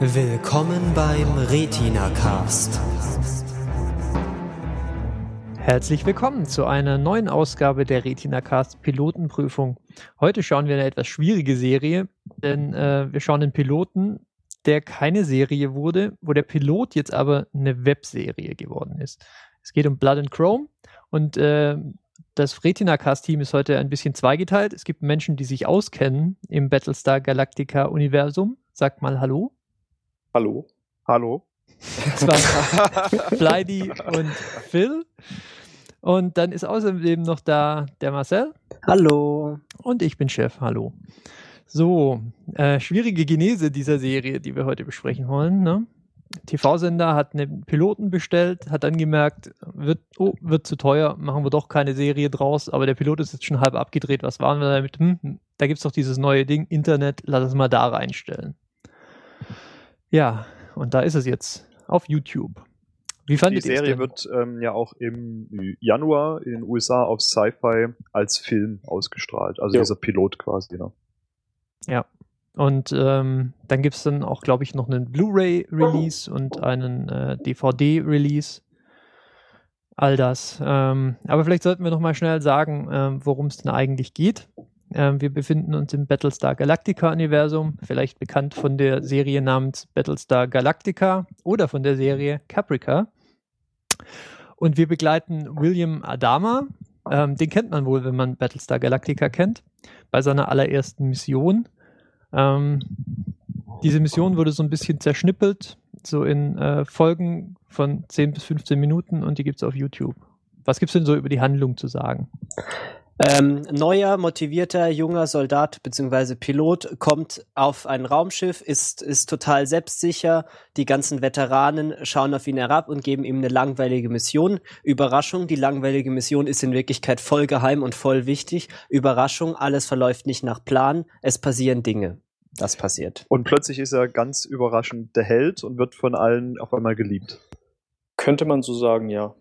Willkommen beim Retina Cast. Herzlich willkommen zu einer neuen Ausgabe der Retina Cast Pilotenprüfung. Heute schauen wir eine etwas schwierige Serie, denn äh, wir schauen den Piloten, der keine Serie wurde, wo der Pilot jetzt aber eine Webserie geworden ist. Es geht um Blood and Chrome und äh, das Retina-Cast-Team ist heute ein bisschen zweigeteilt. Es gibt Menschen, die sich auskennen im Battlestar Galactica-Universum. Sagt mal Hallo. Hallo. Hallo. Das waren Flydy und Phil. Und dann ist außerdem noch da der Marcel. Hallo. Und ich bin Chef. Hallo. So, äh, schwierige Genese dieser Serie, die wir heute besprechen wollen. Ne? TV-Sender hat einen Piloten bestellt, hat dann gemerkt, wird, oh, wird zu teuer, machen wir doch keine Serie draus, aber der Pilot ist jetzt schon halb abgedreht. Was waren wir damit? Hm, hm da gibt es doch dieses neue Ding, Internet, lass es mal da reinstellen. Ja, und da ist es jetzt auf YouTube. Wie fandet Die Serie wird ähm, ja auch im Januar in den USA auf Sci-Fi als Film ausgestrahlt. Also ja. dieser Pilot quasi. Ne? Ja. Und ähm, dann gibt es dann auch, glaube ich, noch einen Blu-ray-Release und einen äh, DVD-Release. All das. Ähm, aber vielleicht sollten wir noch mal schnell sagen, ähm, worum es denn eigentlich geht. Ähm, wir befinden uns im Battlestar Galactica-Universum, vielleicht bekannt von der Serie namens Battlestar Galactica oder von der Serie Caprica. Und wir begleiten William Adama. Ähm, den kennt man wohl, wenn man Battlestar Galactica kennt, bei seiner allerersten Mission. Ähm, diese Mission wurde so ein bisschen zerschnippelt, so in äh, Folgen von 10 bis 15 Minuten und die gibt es auf YouTube. Was gibt es denn so über die Handlung zu sagen? Ähm, neuer, motivierter, junger Soldat bzw. Pilot kommt auf ein Raumschiff, ist, ist total selbstsicher. Die ganzen Veteranen schauen auf ihn herab und geben ihm eine langweilige Mission. Überraschung, die langweilige Mission ist in Wirklichkeit voll geheim und voll wichtig. Überraschung, alles verläuft nicht nach Plan. Es passieren Dinge. Das passiert. Und plötzlich ist er ganz überraschend der Held und wird von allen auf einmal geliebt. Könnte man so sagen, ja.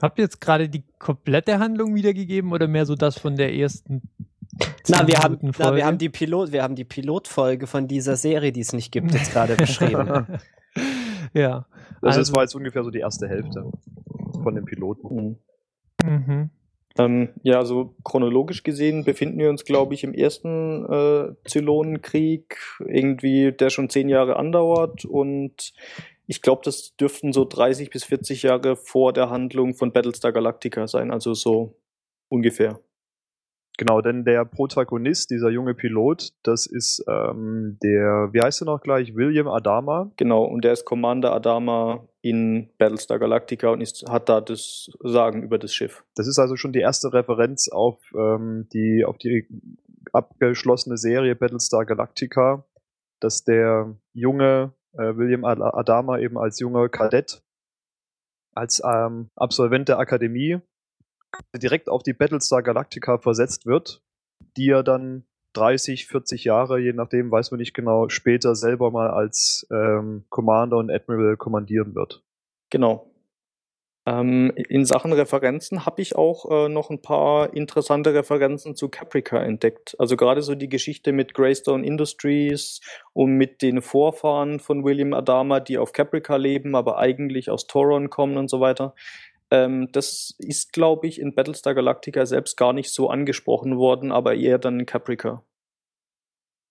Habt ihr jetzt gerade die komplette Handlung wiedergegeben oder mehr so das von der ersten? Na, wir haben, na, wir haben die Pilot, wir haben die Pilotfolge von dieser Serie, die es nicht gibt, jetzt gerade beschrieben. ja. Also, also, das war jetzt ungefähr so die erste Hälfte von dem Piloten. Mhm. Mhm. Ähm, ja, also chronologisch gesehen befinden wir uns, glaube ich, im ersten äh, Zylonenkrieg, irgendwie, der schon zehn Jahre andauert und ich glaube, das dürften so 30 bis 40 Jahre vor der Handlung von Battlestar Galactica sein, also so ungefähr. Genau, denn der Protagonist, dieser junge Pilot, das ist ähm, der, wie heißt er noch gleich, William Adama. Genau, und der ist Commander Adama in Battlestar Galactica und ist, hat da das Sagen über das Schiff. Das ist also schon die erste Referenz auf ähm, die auf die abgeschlossene Serie Battlestar Galactica, dass der junge äh, William Adama eben als junger Kadett, als ähm, Absolvent der Akademie direkt auf die Battlestar Galactica versetzt wird, die er dann 30, 40 Jahre, je nachdem, weiß man nicht genau, später selber mal als ähm, Commander und Admiral kommandieren wird. Genau. Ähm, in Sachen Referenzen habe ich auch äh, noch ein paar interessante Referenzen zu Caprica entdeckt. Also gerade so die Geschichte mit Greystone Industries und mit den Vorfahren von William Adama, die auf Caprica leben, aber eigentlich aus Toron kommen und so weiter. Ähm, das ist, glaube ich, in Battlestar Galactica selbst gar nicht so angesprochen worden, aber eher dann in Caprica.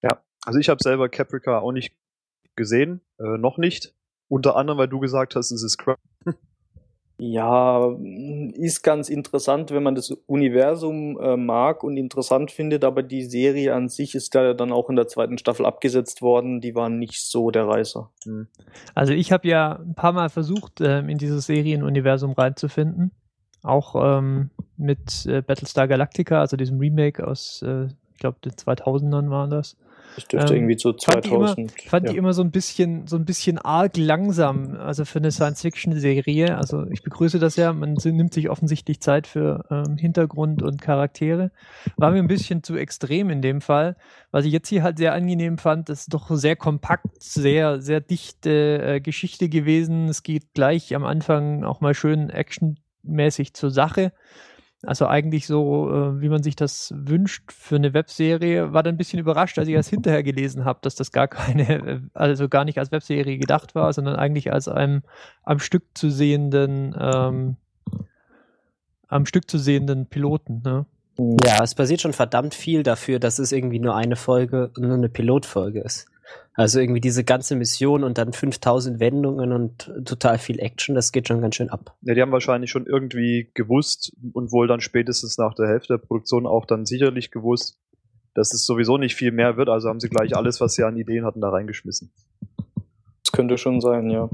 Ja, also ich habe selber Caprica auch nicht gesehen, äh, noch nicht. Unter anderem, weil du gesagt hast, es ist Crap. Ja, ist ganz interessant, wenn man das Universum äh, mag und interessant findet, aber die Serie an sich ist da dann auch in der zweiten Staffel abgesetzt worden. Die waren nicht so der Reißer. Hm. Also ich habe ja ein paar Mal versucht, äh, in dieses Serienuniversum reinzufinden. Auch ähm, mit äh, Battlestar Galactica, also diesem Remake aus, äh, ich glaube, den 2000ern waren das. Das dürfte ähm, irgendwie zu 2000. Ich fand, die immer, so ein bisschen, so ein bisschen arg langsam, also für eine Science-Fiction-Serie. Also ich begrüße das ja, man nimmt sich offensichtlich Zeit für ähm, Hintergrund und Charaktere. War mir ein bisschen zu extrem in dem Fall. Was ich jetzt hier halt sehr angenehm fand, ist doch sehr kompakt, sehr, sehr dichte äh, Geschichte gewesen. Es geht gleich am Anfang auch mal schön actionmäßig zur Sache. Also eigentlich so, äh, wie man sich das wünscht für eine Webserie. War dann ein bisschen überrascht, als ich das hinterher gelesen habe, dass das gar keine, also gar nicht als Webserie gedacht war, sondern eigentlich als einem am Stück zu sehenden, ähm, am Stück zu sehenden Piloten. Ne? Ja, es passiert schon verdammt viel dafür, dass es irgendwie nur eine Folge, nur eine Pilotfolge ist. Also irgendwie diese ganze Mission und dann 5000 Wendungen und total viel Action, das geht schon ganz schön ab. Ja, die haben wahrscheinlich schon irgendwie gewusst und wohl dann spätestens nach der Hälfte der Produktion auch dann sicherlich gewusst, dass es sowieso nicht viel mehr wird. Also haben sie gleich alles, was sie an Ideen hatten, da reingeschmissen. Das könnte schon sein, ja.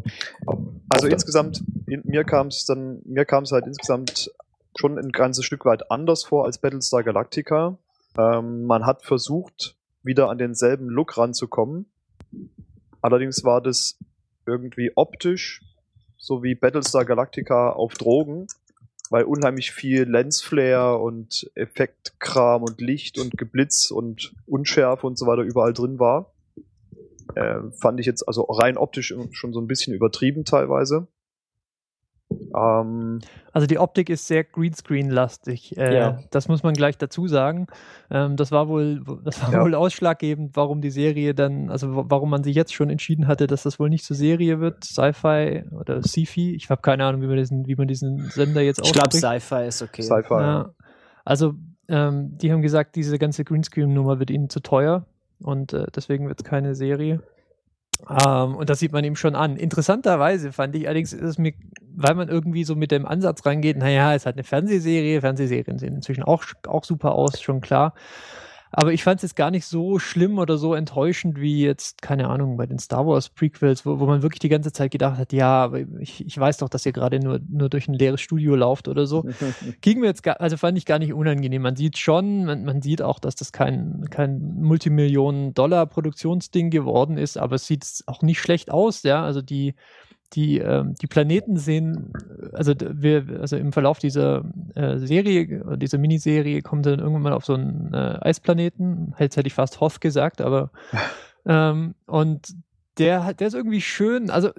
Also insgesamt, in, mir kam es dann, mir kam es halt insgesamt schon ein ganzes Stück weit anders vor als Battlestar Galactica. Ähm, man hat versucht, wieder an denselben Look ranzukommen. Allerdings war das irgendwie optisch so wie Battlestar Galactica auf Drogen, weil unheimlich viel Lensflare und Effektkram und Licht und Geblitz und Unschärfe und so weiter überall drin war. Äh, fand ich jetzt also rein optisch schon so ein bisschen übertrieben teilweise. Ähm, also die Optik ist sehr Greenscreen-lastig. Äh, ja. Das muss man gleich dazu sagen. Ähm, das war wohl, das war ja. wohl ausschlaggebend, warum die Serie dann, also warum man sich jetzt schon entschieden hatte, dass das wohl nicht zur Serie wird, Sci-Fi oder Sci-Fi. Ich habe keine Ahnung, wie man diesen, wie man diesen Sender jetzt ausspricht. Ich glaube, Sci-Fi ist okay. Sci-Fi. Ja. Also ähm, die haben gesagt, diese ganze Greenscreen-Nummer wird ihnen zu teuer und äh, deswegen wird es keine Serie. Ähm, und das sieht man ihm schon an. Interessanterweise fand ich allerdings, ist es mir, weil man irgendwie so mit dem Ansatz reingeht, naja, es hat eine Fernsehserie, Fernsehserien sehen inzwischen auch, auch super aus, schon klar. Aber ich fand es jetzt gar nicht so schlimm oder so enttäuschend wie jetzt, keine Ahnung, bei den Star Wars Prequels, wo, wo man wirklich die ganze Zeit gedacht hat, ja, aber ich, ich weiß doch, dass ihr gerade nur, nur durch ein leeres Studio lauft oder so. Ging mir jetzt, gar, also fand ich gar nicht unangenehm. Man sieht schon, man, man sieht auch, dass das kein, kein Multimillionen-Dollar-Produktionsding geworden ist, aber es sieht auch nicht schlecht aus, ja. Also die, die, ähm, die Planeten sehen, also wir, also im Verlauf dieser äh, Serie, dieser Miniserie kommt dann irgendwann mal auf so einen äh, Eisplaneten, jetzt hätte ich fast Hoth gesagt, aber ähm, und der, der ist irgendwie schön, also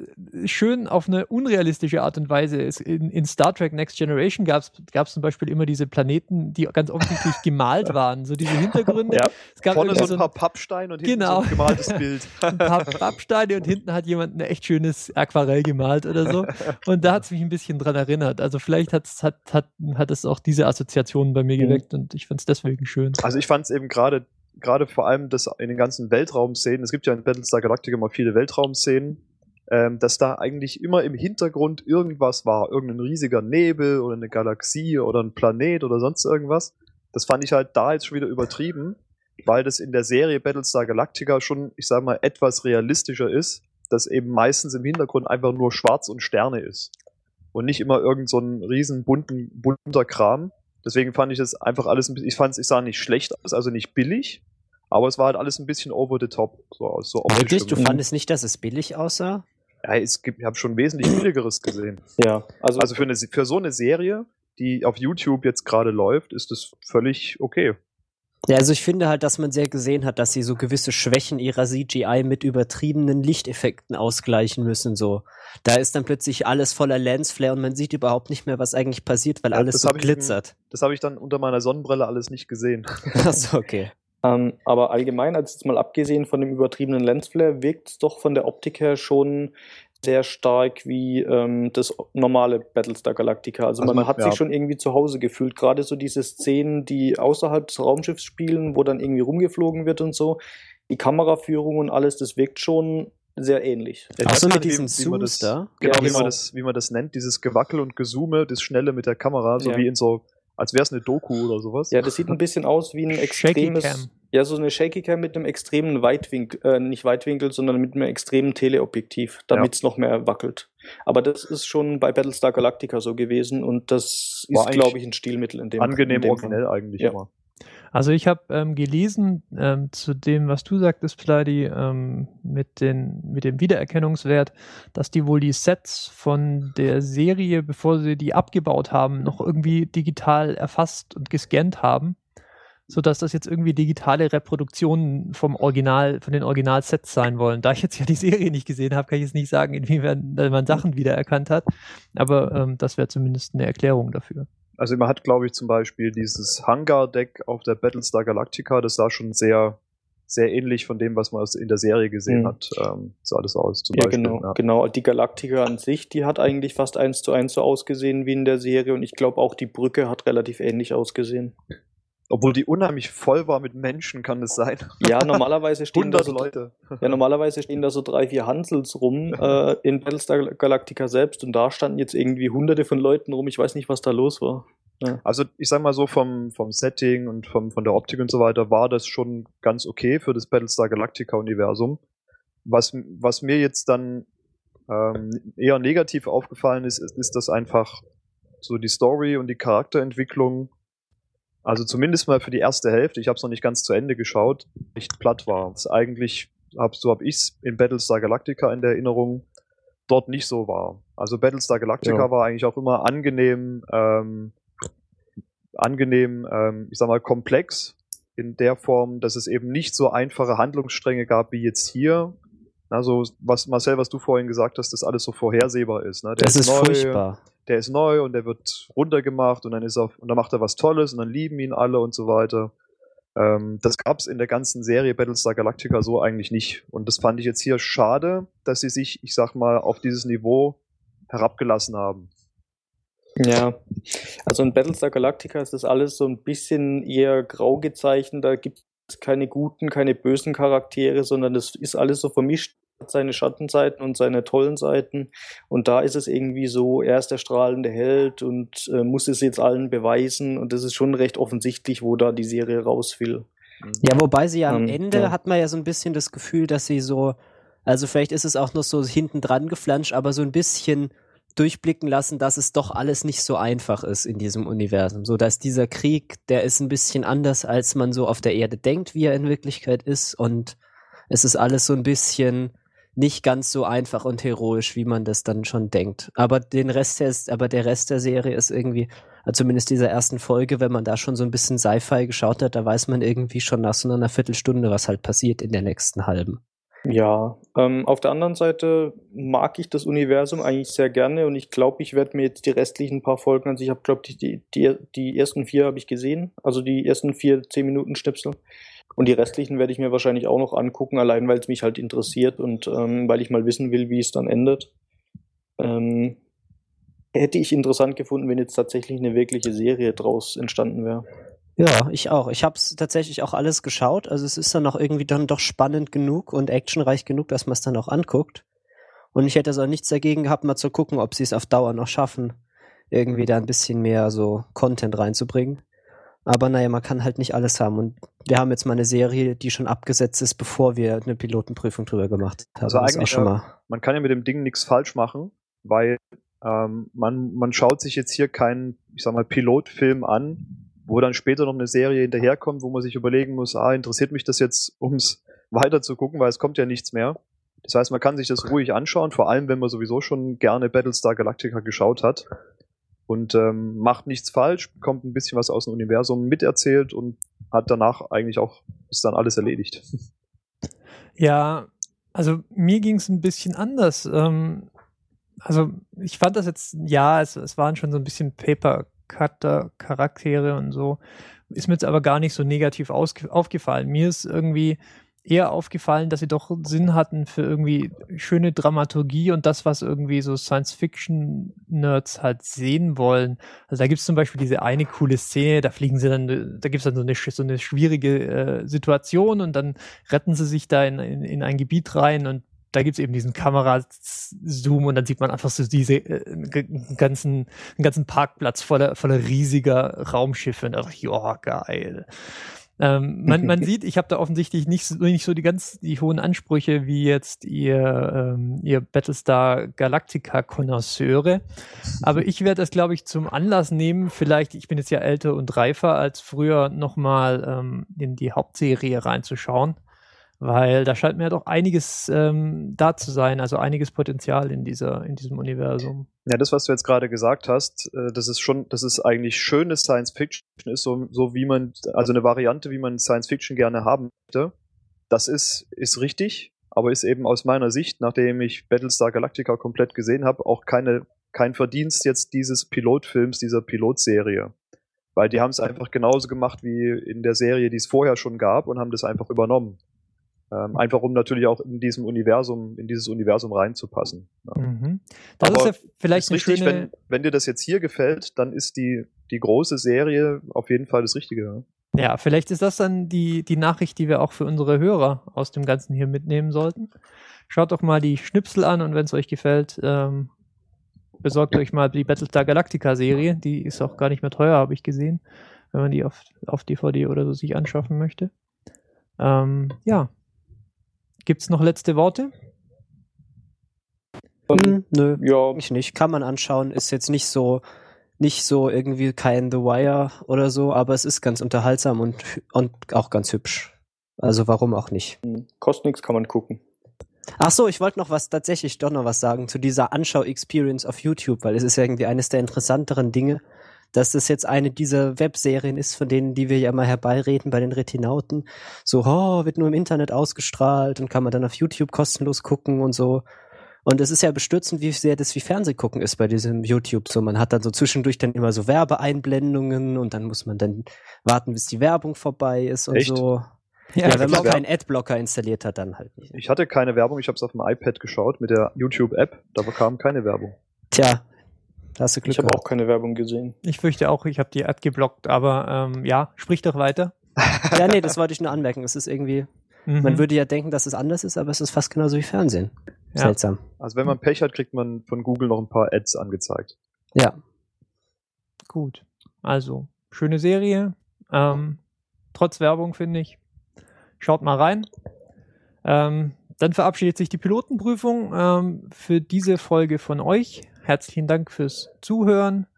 schön auf eine unrealistische Art und Weise. Es, in, in, Star Trek Next Generation gab es zum Beispiel immer diese Planeten, die ganz offensichtlich gemalt waren. So diese Hintergründe. Ja. Es gab Vorne so ein paar Pappsteine und hinten genau. so ein gemaltes Bild. ein paar Pappsteine und hinten hat jemand ein echt schönes Aquarell gemalt oder so. Und da hat es mich ein bisschen dran erinnert. Also vielleicht hat, hat, hat es auch diese Assoziationen bei mir mhm. geweckt und ich fand es deswegen schön. Also ich fand es eben gerade gerade vor allem das in den ganzen Weltraumszenen, es gibt ja in Battlestar Galactica immer viele Weltraumszenen, ähm, dass da eigentlich immer im Hintergrund irgendwas war, irgendein riesiger Nebel oder eine Galaxie oder ein Planet oder sonst irgendwas. Das fand ich halt da jetzt schon wieder übertrieben, weil das in der Serie Battlestar Galactica schon, ich sag mal, etwas realistischer ist, dass eben meistens im Hintergrund einfach nur Schwarz und Sterne ist. Und nicht immer irgend so ein riesen bunten, bunter Kram. Deswegen fand ich das einfach alles ein bisschen, ich fand es, ich sah nicht schlecht aus, also nicht billig, aber es war halt alles ein bisschen over the top. So, so Wirklich? Du fandest nicht, dass es billig aussah? Ja, es gibt, ich habe schon wesentlich billigeres gesehen. Ja, also, also für, eine, für so eine Serie, die auf YouTube jetzt gerade läuft, ist das völlig okay. Ja, also ich finde halt, dass man sehr gesehen hat, dass sie so gewisse Schwächen ihrer CGI mit übertriebenen Lichteffekten ausgleichen müssen. So, da ist dann plötzlich alles voller Lensflare und man sieht überhaupt nicht mehr, was eigentlich passiert, weil ja, alles so glitzert. Ich, das habe ich dann unter meiner Sonnenbrille alles nicht gesehen. Achso, okay. Ähm, aber allgemein, als jetzt mal abgesehen von dem übertriebenen Lensflare, wirkt es doch von der Optik her schon sehr stark wie ähm, das normale Battlestar Galactica. Also, also man, man, hat ja. sich schon irgendwie zu Hause gefühlt. Gerade so diese Szenen, die außerhalb des Raumschiffs spielen, wo dann irgendwie rumgeflogen wird und so. Die Kameraführung und alles, das wirkt schon sehr ähnlich. Ja, Achso, mit diesem wie, wie das, da? Genau, ja, wie, man genau. das, wie man das nennt, dieses Gewackel und Gezoome, das Schnelle mit der Kamera, so ja. wie in so als wäre es eine Doku oder sowas. Ja, das sieht ein bisschen aus wie ein extremes. Ja, so eine Shaky Cam mit einem extremen Weitwinkel, äh, nicht Weitwinkel, sondern mit einem extremen Teleobjektiv, damit es ja. noch mehr wackelt. Aber das ist schon bei Battlestar Galactica so gewesen und das War ist, glaube ich, ein Stilmittel in dem Angenehm in dem originell Fall. eigentlich ja. immer. Also ich habe ähm, gelesen ähm, zu dem, was du sagtest, Pladi, ähm, mit, den, mit dem Wiedererkennungswert, dass die wohl die Sets von der Serie, bevor sie die abgebaut haben, noch irgendwie digital erfasst und gescannt haben, sodass das jetzt irgendwie digitale Reproduktionen vom Original, von den Originalsets sein wollen. Da ich jetzt ja die Serie nicht gesehen habe, kann ich jetzt nicht sagen, inwiefern man Sachen wiedererkannt hat, aber ähm, das wäre zumindest eine Erklärung dafür. Also man hat, glaube ich, zum Beispiel dieses Hangar-Deck auf der Battlestar Galactica, das sah schon sehr, sehr ähnlich von dem, was man in der Serie gesehen Mhm. hat, ähm, sah das aus. Ja, Beispiel, genau, ja. genau. Die Galaktika an sich, die hat eigentlich fast eins zu eins so ausgesehen wie in der Serie und ich glaube auch die Brücke hat relativ ähnlich ausgesehen. Obwohl die unheimlich voll war mit Menschen, kann es sein. Ja, normalerweise stehen da 100 so, Leute. ja, normalerweise stehen da so drei, vier Hansels rum äh, in Battlestar Galactica selbst und da standen jetzt irgendwie hunderte von Leuten rum. Ich weiß nicht, was da los war. Also ich sag mal so vom, vom Setting und vom, von der Optik und so weiter war das schon ganz okay für das Battlestar Galactica Universum. Was, was mir jetzt dann ähm, eher negativ aufgefallen ist, ist, ist, dass einfach so die Story und die Charakterentwicklung, also zumindest mal für die erste Hälfte, ich habe es noch nicht ganz zu Ende geschaut, echt platt war. Das eigentlich, hab, so habe ich es in Battlestar Galactica in der Erinnerung, dort nicht so war. Also Battlestar Galactica Ja. war eigentlich auch immer angenehm, ähm, angenehm, ähm, ich sag mal, komplex in der Form, dass es eben nicht so einfache Handlungsstränge gab wie jetzt hier. Also, was Marcel, was du vorhin gesagt hast, dass alles so vorhersehbar ist. Ne? Der Das ist neu, furchtbar. Der ist neu und der wird runtergemacht und dann ist er, und dann macht er was Tolles und dann lieben ihn alle und so weiter. Ähm, das gab es in der ganzen Serie Battlestar Galactica so eigentlich nicht. Und das fand ich jetzt hier schade, dass sie sich, ich sag mal, auf dieses Niveau herabgelassen haben. Ja, also in Battlestar Galactica ist das alles so ein bisschen eher grau gezeichnet. Da gibt es keine guten, keine bösen Charaktere, sondern das ist alles so vermischt. Hat seine Schattenseiten und seine tollen Seiten. Und da ist es irgendwie so, er ist der strahlende Held und äh, muss es jetzt allen beweisen. Und das ist schon recht offensichtlich, wo da die Serie raus will. Ja, wobei sie ja am Ähm, Ende ja. hat man ja so ein bisschen das Gefühl, dass sie so, also vielleicht ist es auch noch so hinten dran geflanscht, aber so ein bisschen durchblicken lassen, dass es doch alles nicht so einfach ist in diesem Universum. So dass dieser Krieg, der ist ein bisschen anders, als man so auf der Erde denkt, wie er in Wirklichkeit ist. Und es ist alles so ein bisschen nicht ganz so einfach und heroisch, wie man das dann schon denkt. Aber den Rest der, aber der Rest der Serie ist irgendwie, also zumindest dieser ersten Folge, wenn man da schon so ein bisschen Sci-Fi geschaut hat, da weiß man irgendwie schon nach so einer Viertelstunde, was halt passiert in der nächsten halben. Ja, ähm, auf der anderen Seite mag ich das Universum eigentlich sehr gerne und ich glaube, ich werde mir jetzt die restlichen paar Folgen, also ich habe, glaube ich, die, die, die ersten vier habe ich gesehen, also die ersten vier zehn Minuten Schnipsel. Und die restlichen werde ich mir wahrscheinlich auch noch angucken, allein weil es mich halt interessiert und ähm, weil ich mal wissen will, wie es dann endet. Ähm, hätte ich interessant gefunden, wenn jetzt tatsächlich eine wirkliche Serie draus entstanden wäre. Ja, ich auch. Ich habe es tatsächlich auch alles geschaut. Also es ist dann noch irgendwie dann doch spannend genug und actionreich genug, dass man es dann auch anguckt. Und ich hätte also auch nichts dagegen gehabt, mal zu gucken, ob sie es auf Dauer noch schaffen, irgendwie da ein bisschen mehr so Content reinzubringen. Aber naja, man kann halt nicht alles haben. Und wir haben jetzt mal eine Serie, die schon abgesetzt ist, bevor wir eine Pilotenprüfung drüber gemacht haben. Also Das auch eigentlich, schon äh, mal. man kann ja mit dem Ding nichts falsch machen, weil ähm, man, man schaut sich jetzt hier keinen, ich sag mal, Pilotfilm an, wo dann später noch eine Serie hinterherkommt, wo man sich überlegen muss, ah, interessiert mich das jetzt, ums weiter zu gucken, weil es kommt ja nichts mehr. Das heißt, man kann sich das ruhig anschauen, vor allem wenn man sowieso schon gerne Battlestar Galactica geschaut hat und ähm, macht nichts falsch, bekommt ein bisschen was aus dem Universum miterzählt und hat danach eigentlich auch, ist dann alles erledigt. Ja, also mir ging es ein bisschen anders. Ähm, also ich fand das jetzt, ja, es, es waren schon so ein bisschen Paper-Cutter-Charaktere und so. Ist mir jetzt aber gar nicht so negativ aufgefallen. Mir ist irgendwie eher aufgefallen, dass sie doch Sinn hatten für irgendwie schöne Dramaturgie und das, was irgendwie so Science-Fiction-Nerds halt sehen wollen. Also da gibt es zum Beispiel diese eine coole Szene, da fliegen sie dann, da gibt es dann so eine, so eine schwierige äh, Situation und dann retten sie sich da in, in, in ein Gebiet rein und da gibt es eben diesen Kamerazoom und dann sieht man einfach so diese äh, einen ganzen, einen ganzen Parkplatz voller, voller riesiger Raumschiffe und da dachte ich, oh, geil. Ähm, man, man sieht, ich habe da offensichtlich nicht, so- nicht so die ganz die hohen Ansprüche wie jetzt ihr, ähm, ihr Battlestar Galactica Konnoisseure. Aber ich werde das, glaube ich, zum Anlass nehmen. Vielleicht, ich bin jetzt ja älter und reifer als früher, nochmal ähm, in die Hauptserie reinzuschauen. Weil da scheint mir ja doch einiges ähm, da zu sein, also einiges Potenzial in dieser, in diesem Universum. Ja, das, was du jetzt gerade gesagt hast, äh, das ist schon, das ist eigentlich schönes Science Fiction, ist so, so wie man, also eine Variante, wie man Science Fiction gerne haben möchte. Das ist, ist richtig, aber ist eben aus meiner Sicht, nachdem ich Battlestar Galactica komplett gesehen habe, auch keine, kein Verdienst jetzt dieses Pilotfilms, dieser Pilotserie. Weil die haben es einfach genauso gemacht wie in der Serie, die es vorher schon gab und haben das einfach übernommen. Ähm, einfach um natürlich auch in diesem Universum, in dieses Universum reinzupassen. Ja. Mhm. Das Aber ist ja vielleicht ist eine richtig, schöne. wenn, wenn dir das jetzt hier gefällt, dann ist die, die große Serie auf jeden Fall das Richtige. ja. Ja, vielleicht ist das dann die, die Nachricht, die wir auch für unsere Hörer aus dem Ganzen hier mitnehmen sollten. Schaut doch mal die Schnipsel an und wenn es euch gefällt, ähm, besorgt euch mal die Battlestar Galactica Serie. Die ist auch gar nicht mehr teuer, habe ich gesehen, wenn man die auf, auf DVD oder so sich anschaffen möchte. Ähm, ja. Gibt's noch letzte Worte? Hm, nö, Ja, ich nicht. Kann man anschauen. Ist jetzt nicht so, nicht so irgendwie kein The Wire oder so, aber es ist ganz unterhaltsam und, und auch ganz hübsch. Also warum auch nicht? hm, kostet nichts, kann man gucken. Ach so, ich wollte noch was tatsächlich doch noch was sagen zu dieser Anschau-Experience auf YouTube, weil es ist ja irgendwie eines der interessanteren Dinge, dass das jetzt eine dieser Webserien ist, von denen, die wir ja mal herbeireden bei den Retinauten. So, oh, wird nur im Internet ausgestrahlt und kann man dann auf YouTube kostenlos gucken und so. Und es ist ja bestürzend, wie sehr das wie Fernsehgucken ist bei diesem YouTube. So, man hat dann so zwischendurch dann immer so Werbeeinblendungen und dann muss man dann warten, bis die Werbung vorbei ist und Echt? so. Ja, Ja, wenn man keinen Adblocker installiert hat, dann halt nicht. Ich hatte keine Werbung, ich habe es auf dem iPad geschaut mit der YouTube-App, da kam keine Werbung. Tja, da hast du Glück Ich habe auch keine Werbung gesehen. Ich fürchte auch, ich habe die Ad geblockt, aber ähm, ja, sprich doch weiter. Ja, nee, das wollte ich nur anmerken. Es ist irgendwie, Mhm. man würde ja denken, dass es anders ist, aber es ist fast genauso wie Fernsehen. Ja. Seltsam. Also wenn man Pech hat, kriegt man von Google noch ein paar Ads angezeigt. Ja. Gut. Also, schöne Serie. Ähm, trotz Werbung, finde ich. Schaut mal rein. Ähm, dann verabschiedet sich die Pilotenprüfung ähm, für diese Folge von euch. Herzlichen Dank fürs Zuhören.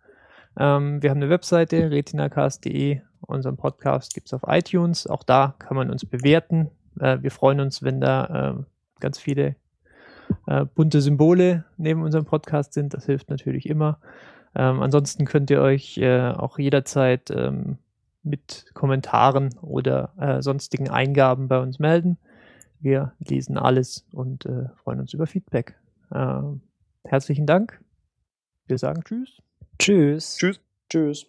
Ähm, wir haben eine Webseite, retinacast.de. Unseren Podcast gibt es auf iTunes. Auch da kann man uns bewerten. Äh, wir freuen uns, wenn da ähm, ganz viele äh, bunte Symbole neben unserem Podcast sind. Das hilft natürlich immer. Ähm, ansonsten könnt ihr euch äh, auch jederzeit ähm, mit Kommentaren oder äh, sonstigen Eingaben bei uns melden. Wir lesen alles und äh, freuen uns über Feedback. Ähm, herzlichen Dank. Wir sagen Tschüss. Tschüss. Tschüss. Tschüss.